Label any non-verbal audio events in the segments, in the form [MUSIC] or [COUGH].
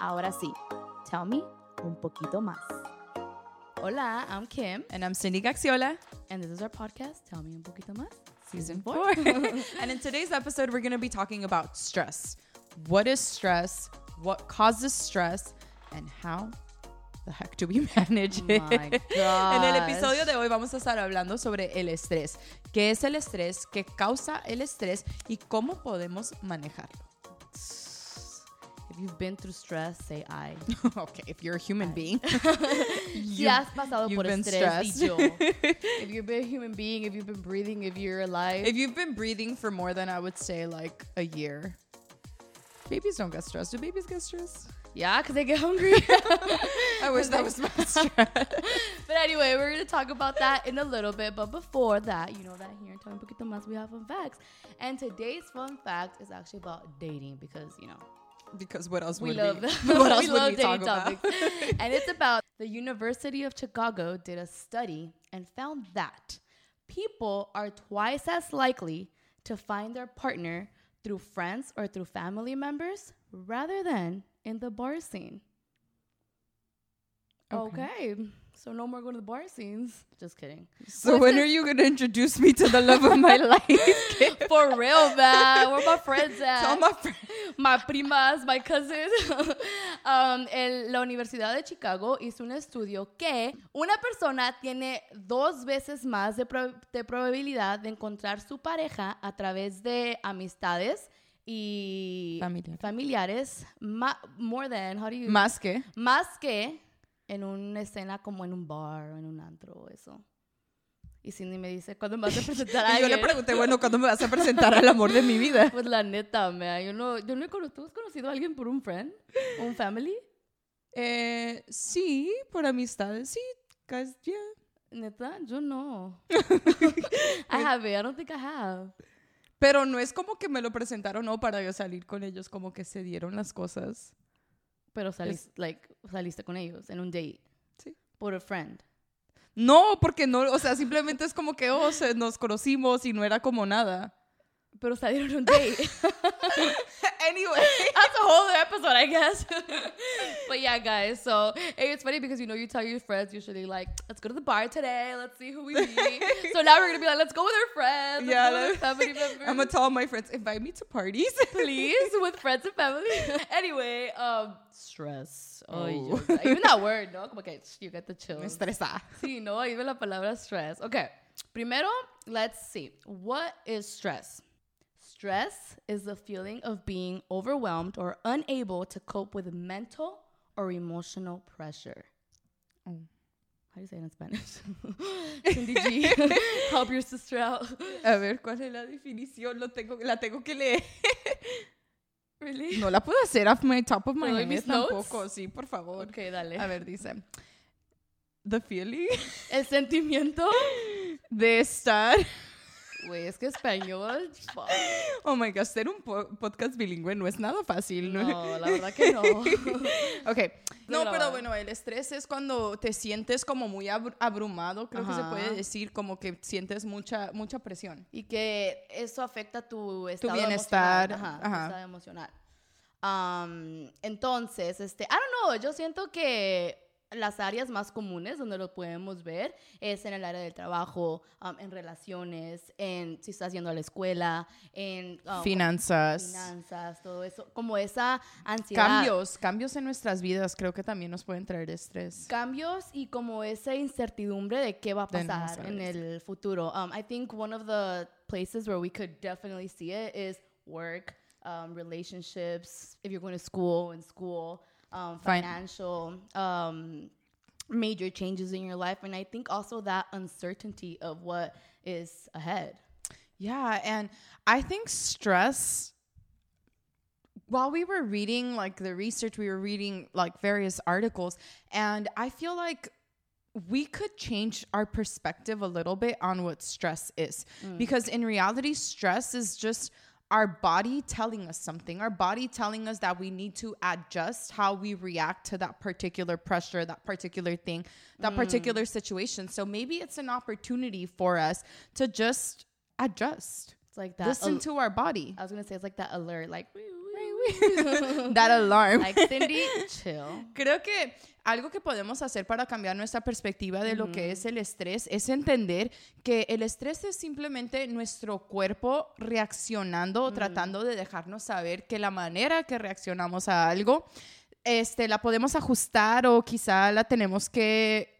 Ahora sí, tell me un poquito más. Hola, I'm Kim, And I'm Cindy Gaxiola, and this is our podcast, Tell Me Un Poquito Más. season four. [LAUGHS] [LAUGHS] and in today's episode, we're going to be talking about stress. What is stress? What causes stress? And how the heck do we [LAUGHS] manage Oh it? my En el episodio de hoy vamos a estar hablando sobre el estrés. ¿Qué es el estrés? ¿Qué causa el estrés? ¿Y cómo podemos manejarlo? If you've been through stress, say I. [LAUGHS] okay, if you're a human being. [LAUGHS] [LAUGHS] Si has pasado por been estrés, if you've been a human being, if you've been breathing, if you're alive. If you've been breathing for more than I would say like a year, babies don't get stressed. Do babies get stressed? yeah, because they get hungry. I wish that was my stress. But anyway, we're going to talk about that in a little bit. But before that, you know that here in Un Poquito Más, we have fun facts. And today's fun fact is actually about dating because, you know, because what else we would love we, [LAUGHS] what else [LAUGHS] we would love we talk topics. about? [LAUGHS] and it's about the University of Chicago did a study and found that people are twice as likely to find their partner through friends or through family members rather than in the bar scene. Okay. So no more going to the bar scenes. Just kidding. so when are you gonna introduce me to the love of my [LAUGHS] life? [LAUGHS] For real, man. Where my friends [LAUGHS] at? Tell my friend. my primas, my cousins. um, el- la Universidad de Chicago hizo un estudio que una persona tiene dos veces más de, pro- de probabilidad de encontrar su pareja a través de amistades y Familiares. familiares, ma- more than, how do you, Más que. más que en una escena como en un bar o en un antro o eso. Y Cindy me dice, ¿cuándo me vas a presentar [LAUGHS] a Y yo le alguien?" pregunté, bueno, ¿cuándo me vas a presentar al amor de mi vida? [LAUGHS] Pues la neta, man, yo no, yo no he conocido, ¿tú has conocido a alguien por un friend? ¿Un family? Eh, sí, por amistades, sí. Guys, yeah. Neta, yo no. [LAUGHS] I haven't, I don't think I have. Pero no es como que me lo presentaron, no, para yo salir con ellos, como que se dieron las cosas. Pero saliste, like, saliste con ellos en un date. Sí. Por a friend. No, porque no, o sea, simplemente es como que, oh, se- nos conocimos y no era como nada. Pero salieron en un date. [LAUGHS] Anyway. [LAUGHS] That's a whole other episode, I guess. [LAUGHS] but yeah, guys. So hey, it's funny because you know you tell your friends usually like, let's go to the bar today. Let's see who we meet. so now we're gonna be like, let's go with our friends. Let's Yeah, go with family members. I'm gonna tell all my friends, invite me to parties. please with friends and family. anyway, um, stress. Oh, Oh. even that word, no? Como que you get the chill. estresa. Sí, no, even la palabra stress. Okay, primero, let's see. What is stress? Stress is the feeling of being overwhelmed or unable to cope with mental or emotional pressure. Oh. How do you say it in Spanish? [LAUGHS] Cindy G, [LAUGHS] help your sister out. A ver, ¿cuál es la definición? Lo tengo, la tengo que leer. [LAUGHS] Really? No la puedo hacer off my top of my ¿Te doy head mis notes? tampoco. Sí, por favor. Okay, dale. A ver, dice. The feeling El sentimiento. de estar. Güey, es que español. fuck. Oh my gosh, ser un po- podcast bilingüe no es nada fácil. ¿no? No, la verdad que no. [LAUGHS] Ok. No, pero bueno, el estrés es cuando te sientes como muy abru- abrumado, creo que se Ajá. puede decir, como que sientes mucha, mucha presión. Y que eso afecta tu estado bienestar, emocional. Ajá, tu ajá. estado emocional. Um, entonces, este, I don't know, yo siento que las áreas más comunes donde lo podemos ver es en el área del trabajo, um, en relaciones, en si estás yendo a la escuela, en um, Finanzas. finanzas, todo eso, como esa ansiedad. Cambios, cambios en nuestras vidas creo que también nos pueden traer estrés. cambios y como esa incertidumbre de qué va a pasar en el futuro. Um, I think one of the places where we could definitely see it is work, um, relationships, if you're going to school, in school, um, financial, um, major changes in your life. And I think also that uncertainty of what is ahead. Yeah, and I think stress while we were reading like the research we were reading like various articles and I feel like we could change our perspective a little bit on what stress is because in reality stress is just our body telling us something our body telling us that we need to adjust how we react to that particular pressure that particular thing that mm. particular situation so maybe it's an opportunity for us to just adjust It's like that. listen al- to our body I was gonna say it's like that alert, like. "Wee, wee, wee, [LAUGHS] uy, that alarm. [LAUGHS] Like Cindy, [LAUGHS] chill. Creo que algo que podemos hacer para cambiar nuestra perspectiva de lo que es el estrés es entender que el estrés es simplemente nuestro cuerpo reaccionando o tratando de dejarnos saber que la manera que reaccionamos a algo este, la podemos ajustar o quizá la tenemos que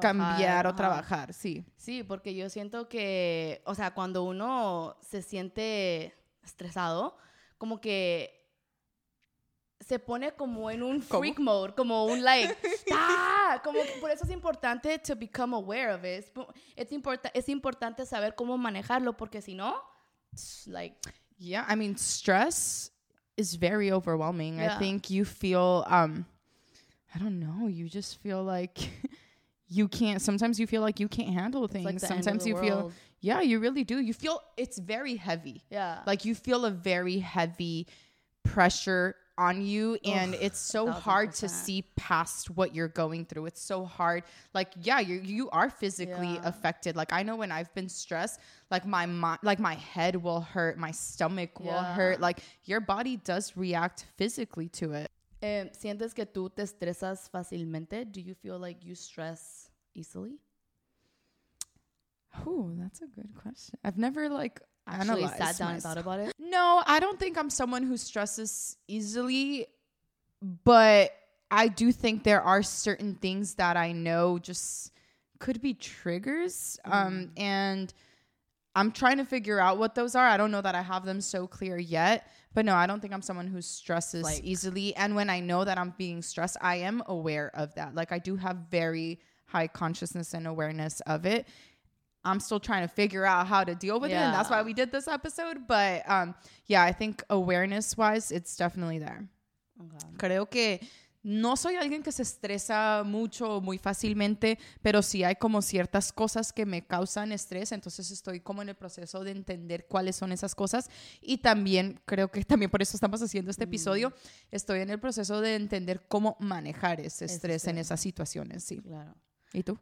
cambiar o ajá. trabajar, sí. Sí, porque yo siento que, o sea, cuando uno se siente estresado, como que se pone como en un ¿Cómo? freak mode, como un like, [LAUGHS] ¡ah! como que por eso es importante to become aware of it. Es, pu- es, importa- es importante saber cómo manejarlo, porque si no, like, Yeah, I mean, stress is very overwhelming. I think you feel, um, I don't know, you just feel like [LAUGHS] you can't, sometimes you feel like you can't handle things. like the end of sometimes you feel, yeah, you really do. You feel it's very heavy. yeah. Like you feel a very heavy pressure on you and Ugh, it's so hard to see past what you're going through. It's so hard. Like yeah you you are physically Yeah. affected. Like i know when i've been stressed like my mi- like my head will hurt my stomach will hurt. Like your body does react physically to it. Eh, ¿Sientes que tú te estresas fácilmente? Do you feel like you stress easily? oh that's a good question. I've never like Actually analyzed sat down and thought about it? No, I don't think I'm someone who stresses easily, but I do think there are certain things that I know just could be triggers. Um, and I'm trying to figure out what those are. I don't know that I have them so clear yet, but no, I don't think I'm someone who stresses Like- easily. And when I know that I'm being stressed, I am aware of that. Like I do have very high consciousness and awareness of it. I'm still trying to figure out how to deal with it, and that's why we did this episode. But um, yeah, I think awareness wise, it's definitely there. Okay. Creo que no soy alguien que se estresa mucho o muy fácilmente, pero sí hay como ciertas cosas que me causan estrés, entonces estoy como en el proceso de entender cuáles son esas cosas y también creo que también por eso estamos haciendo este episodio, estoy en el proceso de entender cómo manejar ese estrés en esas situaciones, sí. Claro. ¿Y tú?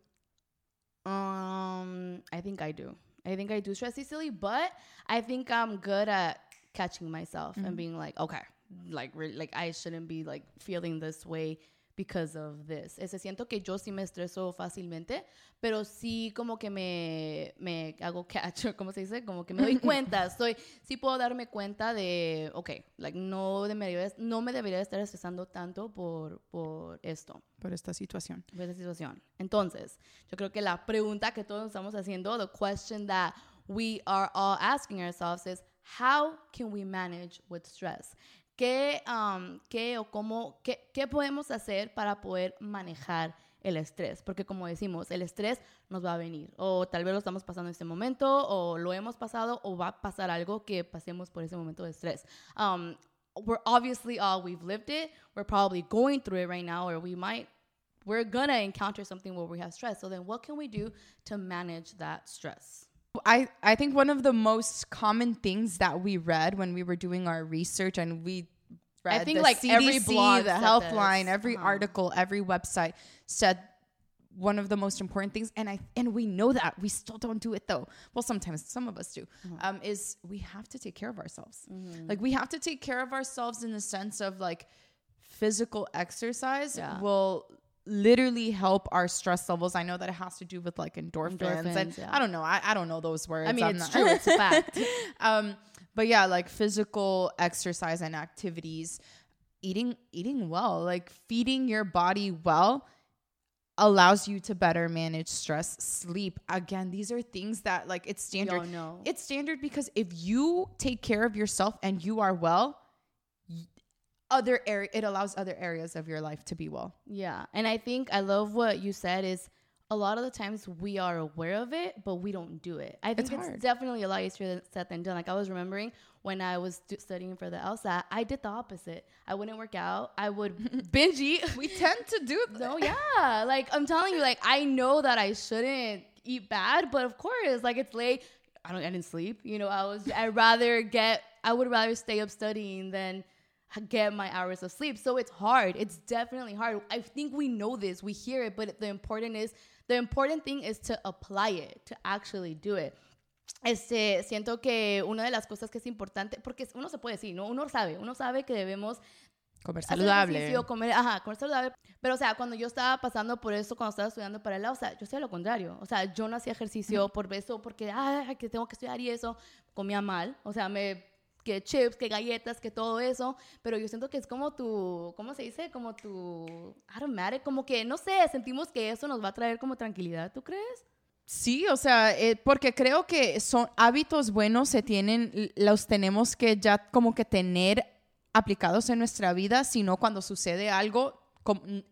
Um, I think I do. I think I do stress easily, but I think I'm good at catching myself and being like, okay, like re- like I shouldn't be like feeling this way because of this. Ese siento que yo sí me estreso fácilmente, pero sí como que me, me hago catch, [LAUGHS] ¿cómo se dice? Como que me doy [LAUGHS] cuenta, estoy, sí puedo darme cuenta de, ok, like no, debería, no me debería estar estresando tanto por, por esto Por esta situación. por esa situación. Entonces, yo creo que la pregunta que todos estamos haciendo, the question that we are all asking ourselves is, how can we manage with stress? ¿Qué, um, qué o cómo, qué, qué podemos hacer para poder manejar el estrés? Porque como decimos, el estrés nos va a venir. O tal vez lo estamos pasando en este momento, o lo hemos pasado, o va a pasar algo que pasemos por ese momento de estrés. Um, we're obviously all, we've lived it. We're probably going through it right now, or we might we're gonna encounter something where we have stress. So then, what can we do to manage that stress? I, I think one of the most common things that we read when we were doing our research and we read think, the like, CDC, every blog the said Healthline, every Uh-huh. article, every website said one of the most important things, and I and we know that we still don't do it though. Well, sometimes some of us do. Uh-huh. Um, is we have to take care of ourselves. Mm-hmm. Like we have to take care of ourselves in the sense of like physical exercise Yeah. will literally help our stress levels. I know that it has to do with like endorphins, and yeah. I don't know. I, I don't know those words. I mean, I'm it's not- true. It's a [LAUGHS] fact. um, but yeah, like physical exercise and activities, eating eating well, like feeding your body well allows you to better manage stress, sleep. Again, these are things that like it's standard. know. It's standard because if you take care of yourself and you are well, other area it allows other areas of your life to be well. Yeah, and I think I love what you said is a lot of the times we are aware of it, but we don't do it. I think It's it's, definitely a lot easier than said than done. Like I was remembering when I was stu- studying for the LSAT, I did the opposite. I wouldn't work out. I would [LAUGHS] binge eat. We tend to do [LAUGHS] No, yeah. Like I'm telling you, like I know that I shouldn't eat bad, but of course, like it's late. I don't. I didn't sleep. You know, I was. I'd rather get. I would rather stay up studying than get my hours of sleep. So it's hard. It's definitely hard. I think we know this. We hear it, but the important is the important thing is to apply it, to actually do it. este, siento que una de las cosas que es importante, porque uno se puede decir, ¿no? Uno sabe, uno sabe que debemos Comer saludable. comer, ajá, comer saludable. Pero, o sea, cuando yo estaba pasando por eso, cuando estaba estudiando para el lado, o sea, yo hacía lo contrario. O sea, yo no hacía ejercicio por eso, porque, ay, que tengo que estudiar y eso. Comía mal. O sea, me que chips, que galletas, que todo eso, pero yo siento que es como tu, ¿cómo se dice? Como tu automatic, como que, no sé, sentimos que eso nos va a traer como tranquilidad, ¿tú crees? Sí, o sea, eh, porque creo que son hábitos buenos, se tienen, los tenemos que ya como que tener aplicados en nuestra vida, sino cuando sucede algo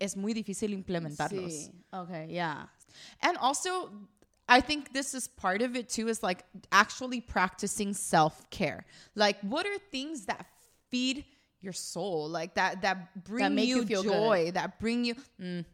es muy difícil implementarlos. Sí, ok, yeah. And also, I think this is part of it too, is like actually practicing self care. Like, what are things that feed your soul, like that that bring make you you, feel good. joy, that bring you. mm,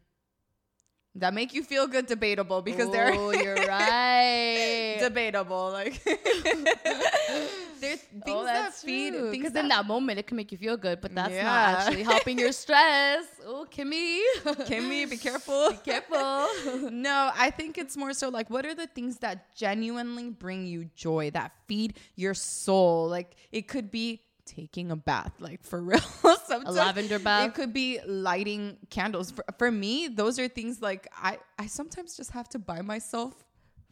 that make you feel good, debatable because they're Oh, you're [LAUGHS] right. debatable. Like [LAUGHS] there's oh, things oh, that feed. Because in that moment it can make you feel good, but that's Yeah. not actually helping your [LAUGHS] stress. Oh, Kimmy. Kimmy, be careful. be Careful. no, I think it's more so like what are the things that genuinely bring you joy, that feed your soul? Like it could be taking a bath, like for [LAUGHS] real. Sometimes lavender bath. It could be lighting candles. For, for me, those are things like I, I sometimes just have to buy myself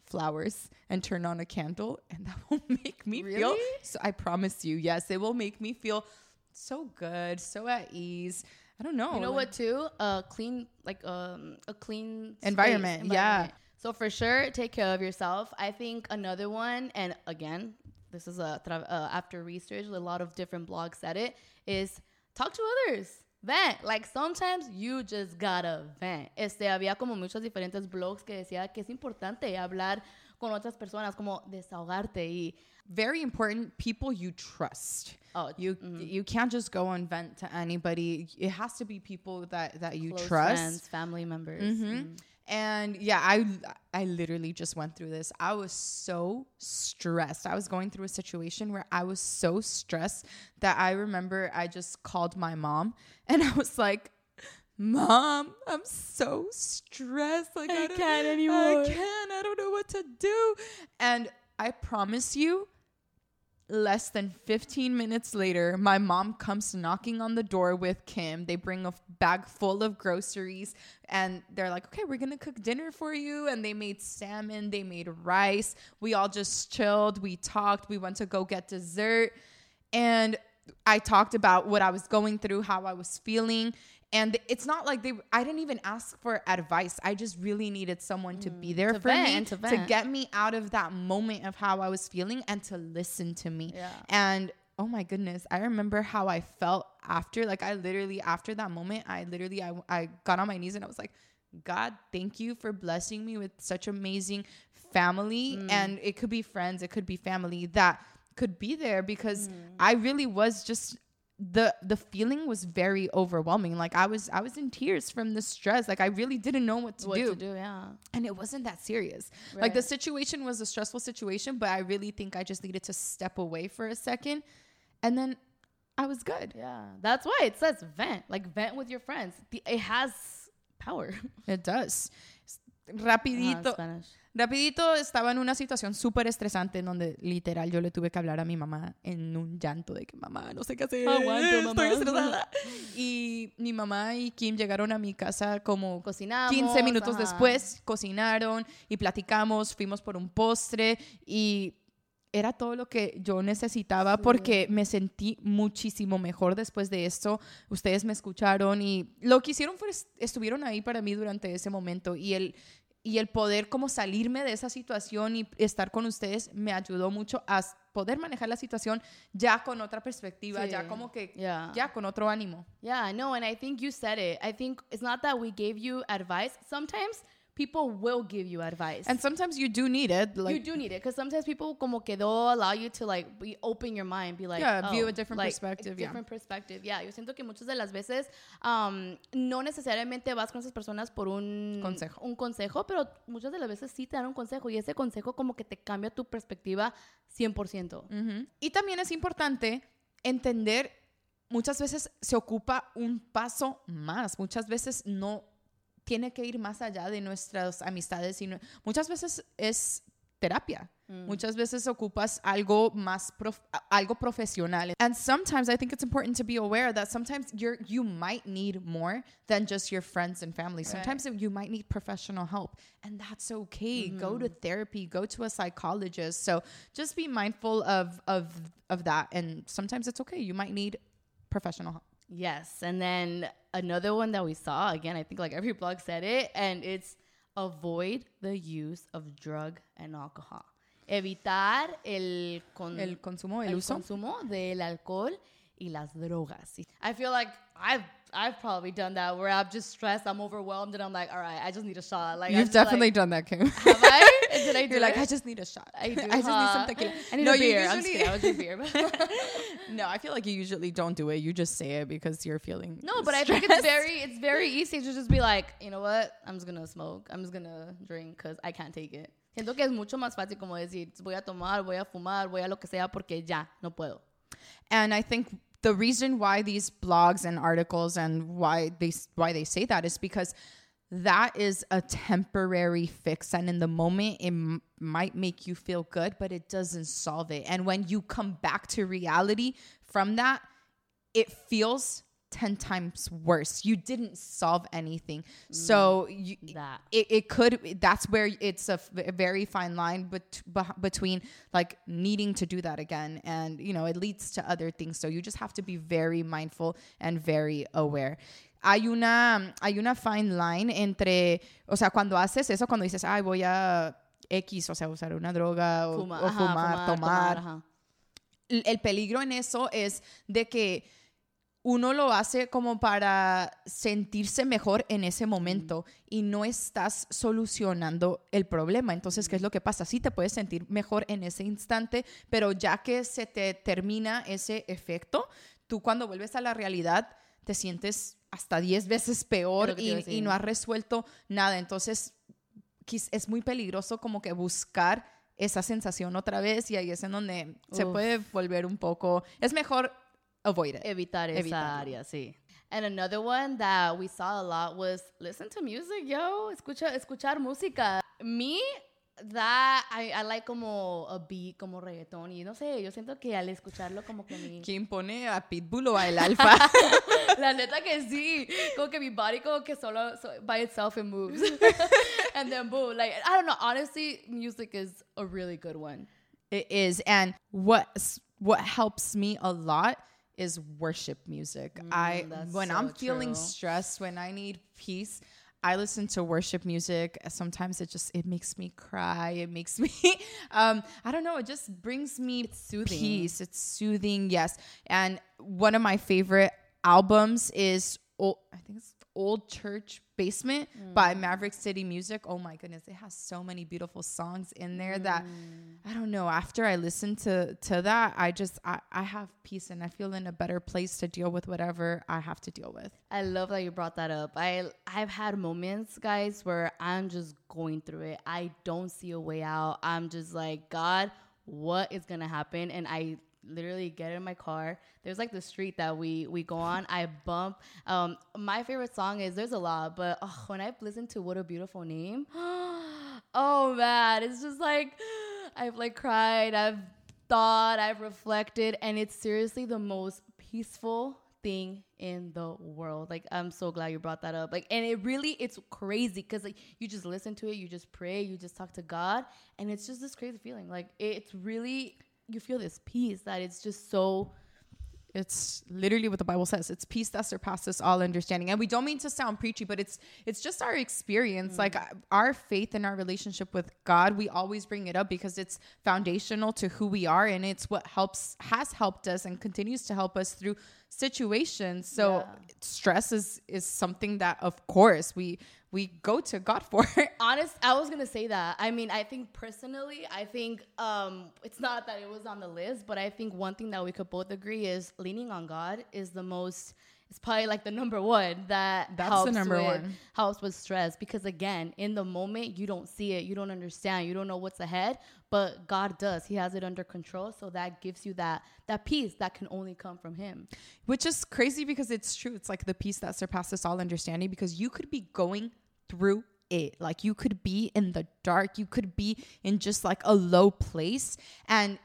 flowers and turn on a candle and [LAUGHS] that will make me feel so I promise you, yes, it will make me feel so good, so at ease. I don't know. You know like- what too? A clean, like um, a clean space, Environment, yeah. So for sure, take care of yourself. I think another one, and again, this is a uh, after research, a lot of different blogs said it is talk to others. Vent. Like sometimes you just gotta vent. Este había como muchos diferentes blogs que decía que es importante hablar con otras personas, como desahogarte y very important people you trust. Oh, you you can't just go and vent to anybody. It has to be people that that you close trust. friends, family members. Mhm. And yeah, I I literally just went through this. I was so stressed. I was going through a situation where I was so stressed that I remember I just called my mom and [LAUGHS] I was like, "Mom, I'm so stressed. Like I don't- can't anymore." I can't. I don't know what to do." And I promise you, less than 15 minutes later, my mom comes knocking on the door with Kim. They bring a bag full of groceries and they're like, okay, we're to cook dinner for you. And they made salmon, they made rice. We all just chilled. We talked. We went to go get dessert. And I talked about what I was going through, how I was feeling. And it's not like they, I didn't even ask for advice. I just really needed someone to be there to for vent, me to to get me out of that moment of how I was feeling and to listen to me. Yeah. And oh my goodness, I remember how I felt after. Like I literally after that moment, I literally I, I got on my knees and I was like, God, thank you for blessing me with such amazing family. Mm. And it could be friends, it could be family that could be there because Mm. I really was just the the feeling was very overwhelming. Like I was I was in tears from the stress. Like I really didn't know what to What do to do? Yeah. and it wasn't that serious. right. Like the situation was a stressful situation, but I really think I just needed to step away for a second, and then I was good. Yeah, that's why it says vent. Like vent with your friends. The- It has power. [LAUGHS] It does. Ah, Rapidito, Spanish. rapidito estaba en una situación súper estresante en donde literal yo le tuve que hablar a mi mamá en un llanto de que mamá no sé qué hacer, Aguante, mamá. estoy estresada. Y mi mamá y Kim llegaron a mi casa como Cocinamos. 15 minutos ajá. después cocinaron y platicamos, fuimos por un postre y era todo lo que yo necesitaba porque me sentí muchísimo mejor después de esto. Ustedes me escucharon y lo que hicieron fue est- estuvieron ahí para mí durante ese momento y el y el poder como salirme de esa situación y estar con ustedes me ayudó mucho a poder manejar la situación ya con otra perspectiva, Sí. ya como que Yeah. ya con otro ánimo. Yeah, no, and I think you said it. I think it's not that we gave you advice. Sometimes people will give you advice. And sometimes you do need it like you do need it because sometimes people como que they'll allow you to like be, open your mind, be like, Yeah, view oh, a different like, perspective, yeah. different perspective. Yeah, yo siento que muchas de las veces um, no necesariamente vas con esas personas por un Consejo. un consejo, pero muchas de las veces sí te dan un consejo y ese consejo como que te cambia tu perspectiva 100%. Ujú. Y también es importante entender, muchas veces se ocupa un paso más, muchas veces no tiene que ir más allá de nuestras amistades, sino muchas veces es terapia. Mm. Muchas veces ocupas algo más prof- algo profesional. And sometimes I think it's important to be aware that sometimes you're you might need more than just your friends and family. Sometimes you might need professional help, and that's okay. Go to mm-hmm. therapy, go to a psychologist. So just be mindful of of of that and sometimes it's okay. You might need professional help. Yes. And then another one that we saw, again, I think like every blog said it, and it's avoid the use of drug and alcohol. Evitar el, con- El consumo, el el uso. consumo del alcohol y las drogas. I feel like I've I've probably done that where I'm just stressed, I'm overwhelmed, and I'm like, all right, I just need a shot. Like You've definitely like, done that, Kim. have I? [LAUGHS] Did I do You're like. I just need a shot. I do. [LAUGHS] I just need some tequila. [LAUGHS] I need no, a you beer. I'm just usually- kidding. I was just beer. no, I feel like you usually don't do it. You just say it because you're feeling. No, but I think it's very it's very easy to just be like, you know what, I'm just gonna smoke, I'm just gonna drink because I can't take it. Siento que es mucho más fácil como decir, voy a tomar, voy a fumar, voy a lo que sea porque ya no puedo. And I think the reason why these blogs and articles and why they why they say that is because that is a temporary fix. And in the moment it m- might make you feel good but it doesn't solve it. And when you come back to reality from that it feels 10 times worse. You didn't solve anything. Mm, so you, it, it could that's where it's a, f- a very fine line bet, beh- between like needing to do that again and you know it leads to other things. So you just have to be very mindful and very aware. Hay una hay una fine line entre o sea cuando haces eso cuando dices ay voy a X o sea usar una droga o, Fuma- o ajá, fumar, tomar ajá. el peligro en eso es de que uno lo hace como para sentirse mejor en ese momento y no estás solucionando el problema. Entonces, ¿qué es lo que pasa? Sí te puedes sentir mejor en ese instante, pero ya que se te termina ese efecto, tú cuando vuelves a la realidad te sientes hasta 10 veces Es peor y, no has resuelto nada. Entonces, es muy peligroso como que buscar esa sensación otra vez y ahí es en donde se puede volver un poco... Es mejor avoid it. Evitar esa Evitarlo. área, sí. And another one that we saw a lot was listen to music, yo. Escucha, escuchar música. Me, that I, I like como a beat, como reggaetón. Y no sé, yo siento que al escucharlo como que mi... ¿Quién pone a Pitbull o a El Alfa? La neta que sí. Como que mi body como que solo so, by itself it moves. [LAUGHS] and then boom. Like, I don't know. Honestly, music is a really good one. it is. And what what helps me a lot is worship music. I when so I'm feeling true. stressed, when I need peace, I listen to worship music. Sometimes it just it makes me cry. It makes [LAUGHS] me um I don't know, it just brings me soothing. peace. It's soothing, yes. And one of my favorite albums is old, I think it's Old Church Basement by mm. Maverick City Music. Oh my goodness, it has so many beautiful songs in there that mm. I don't know. After I listen to to that, I just I, I have peace and I feel in a better place to deal with whatever I have to deal with. I love that you brought that up. I I've had moments, guys, where I'm just going through it. I don't see a way out. I'm just like, God, what is gonna happen? And I literally get in my car. There's like the street that we we go on. I bump. Um, my favorite song is there's a lot, but oh, when I've listened to What a Beautiful Name, [GASPS] oh man, it's just like I've like cried. I've thought. I've reflected, and it's seriously the most peaceful thing in the world. Like I'm so glad you brought that up. Like and it really it's crazy cuz like you just listen to it, you just pray, you just talk to God and it's just this crazy feeling. Like it's really you feel this peace that it's just so It's literally what the Bible says. It's peace that surpasses all understanding. And we don't mean to sound preachy, but it's it's just our experience. Like uh, our faith and our relationship with God, we always bring it up because it's foundational to who we are and it's what helps has helped us and continues to help us through situations. So Yeah. stress is is something that of course we we go to God for. [LAUGHS] honest i was gonna say that i mean i think personally i think um it's not that it was on the list but i think one thing that we could both agree is leaning on god is the most it's probably like the number one that That's the number with, one. helps with stress because again in the moment you don't see it you don't understand you don't know what's ahead but god does he has it under control so that gives you that that peace that can only come from him Which is crazy because it's true. It's like the peace that surpasses all understanding because you could be going through it. Like you could be in the dark, you could be in just like a low place. And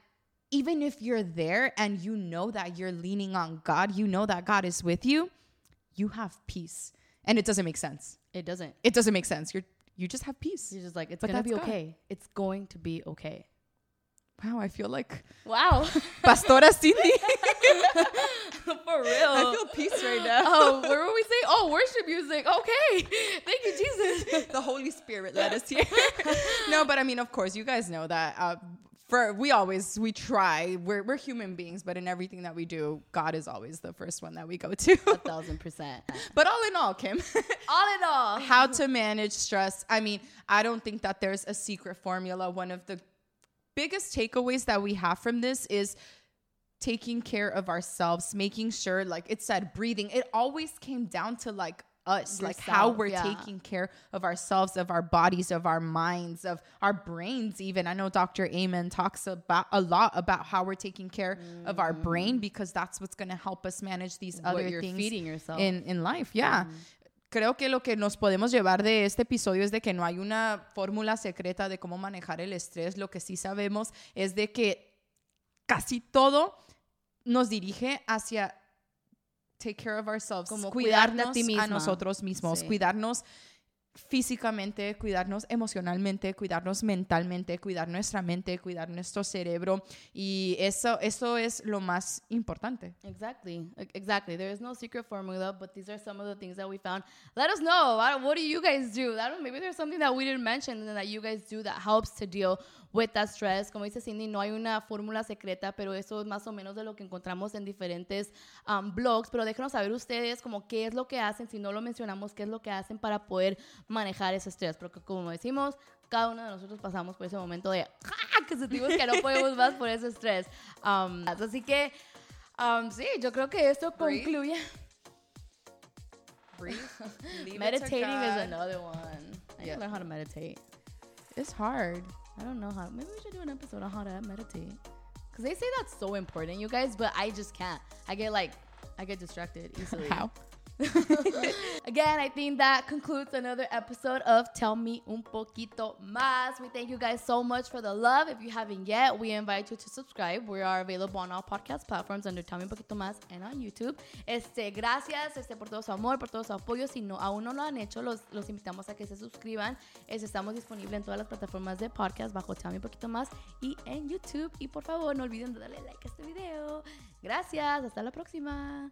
even if you're there and you know that you're leaning on God, you know that God is with you, you have peace. And it doesn't make sense. It doesn't. It doesn't make sense. You're you just have peace. You're just like, it's But gonna be God. okay. It's going to be okay. Wow, I feel like Wow. [LAUGHS] Pastora Cindy. [LAUGHS] For real. I feel peace right now. oh, where were we saying? Oh, worship music. Okay. Thank you, Jesus. [LAUGHS] the Holy Spirit led us here. no, but I mean, of course, you guys know that. Uh, for we always we try. We're we're human beings, but in everything that we do, God is always the first one that we go to. A thousand percent. but all in all, Kim, All in all. how to manage stress? I mean, I don't think that there's a secret formula. One of the biggest takeaways that we have from this is taking care of ourselves, making sure, like it said, breathing. It always came down to like us, like how we're yeah. taking care of ourselves, of our bodies, of our minds, of our brains. Even I know Dr. Amen talks about a lot about how we're taking care of our brain mm. because that's what's going to help us manage these What other you're things feeding yourself. in, in life. Yeah. Mm. Creo que lo que nos podemos llevar de este episodio es de que no hay una fórmula secreta de cómo manejar el estrés. Lo que sí sabemos es de que casi todo nos dirige hacia take care of ourselves, Como a cuidarnos ti misma. nosotros mismos, Sí. cuidarnos físicamente, cuidarnos emocionalmente, cuidarnos mentalmente, cuidar nuestra mente, cuidar nuestro cerebro y eso eso es lo más importante. Exactly. E- Exactly. There is no secret formula, but these are some of the things that we found. Let us know. What do you guys do? I don't. Maybe there's something that we didn't mention and that you guys do that helps to deal with that stress. Como dice Cindy, no hay una fórmula secreta, pero eso es más o menos de lo que encontramos en diferentes um, blogs. Pero déjenos saber ustedes como qué es lo que hacen, si no lo mencionamos, qué es lo que hacen para poder manejar ese estrés. Porque como decimos, cada uno de nosotros pasamos por ese momento de ¡ah! que sentimos que no [LAUGHS] podemos más por ese estrés. Um, así que Um, sí, yo creo que esto concluye. Breathe. [LAUGHS] Meditating is another one. I need Yeah. to learn how to meditate. It's hard. I don't know how. Maybe we should do an episode on how to meditate. Because they say that's so important, you guys, but I just can't. I get like, I get distracted [LAUGHS] easily. How? [LAUGHS] Again, I think that concludes another episode of Tell Me Un Poquito Más. We thank you guys so much for the love. If you haven't yet, we invite you to subscribe. We are available on all podcast platforms under Tell Me Un Poquito Más and on YouTube. Este, gracias este, por todo su amor, por todo su apoyo. Si no, aún no lo han hecho, los, los invitamos a que se suscriban. Este, estamos disponibles en todas las plataformas de podcast bajo Tell Me Un Poquito Más y en YouTube. Y por favor, no olviden de darle like a este video. Gracias, hasta la próxima.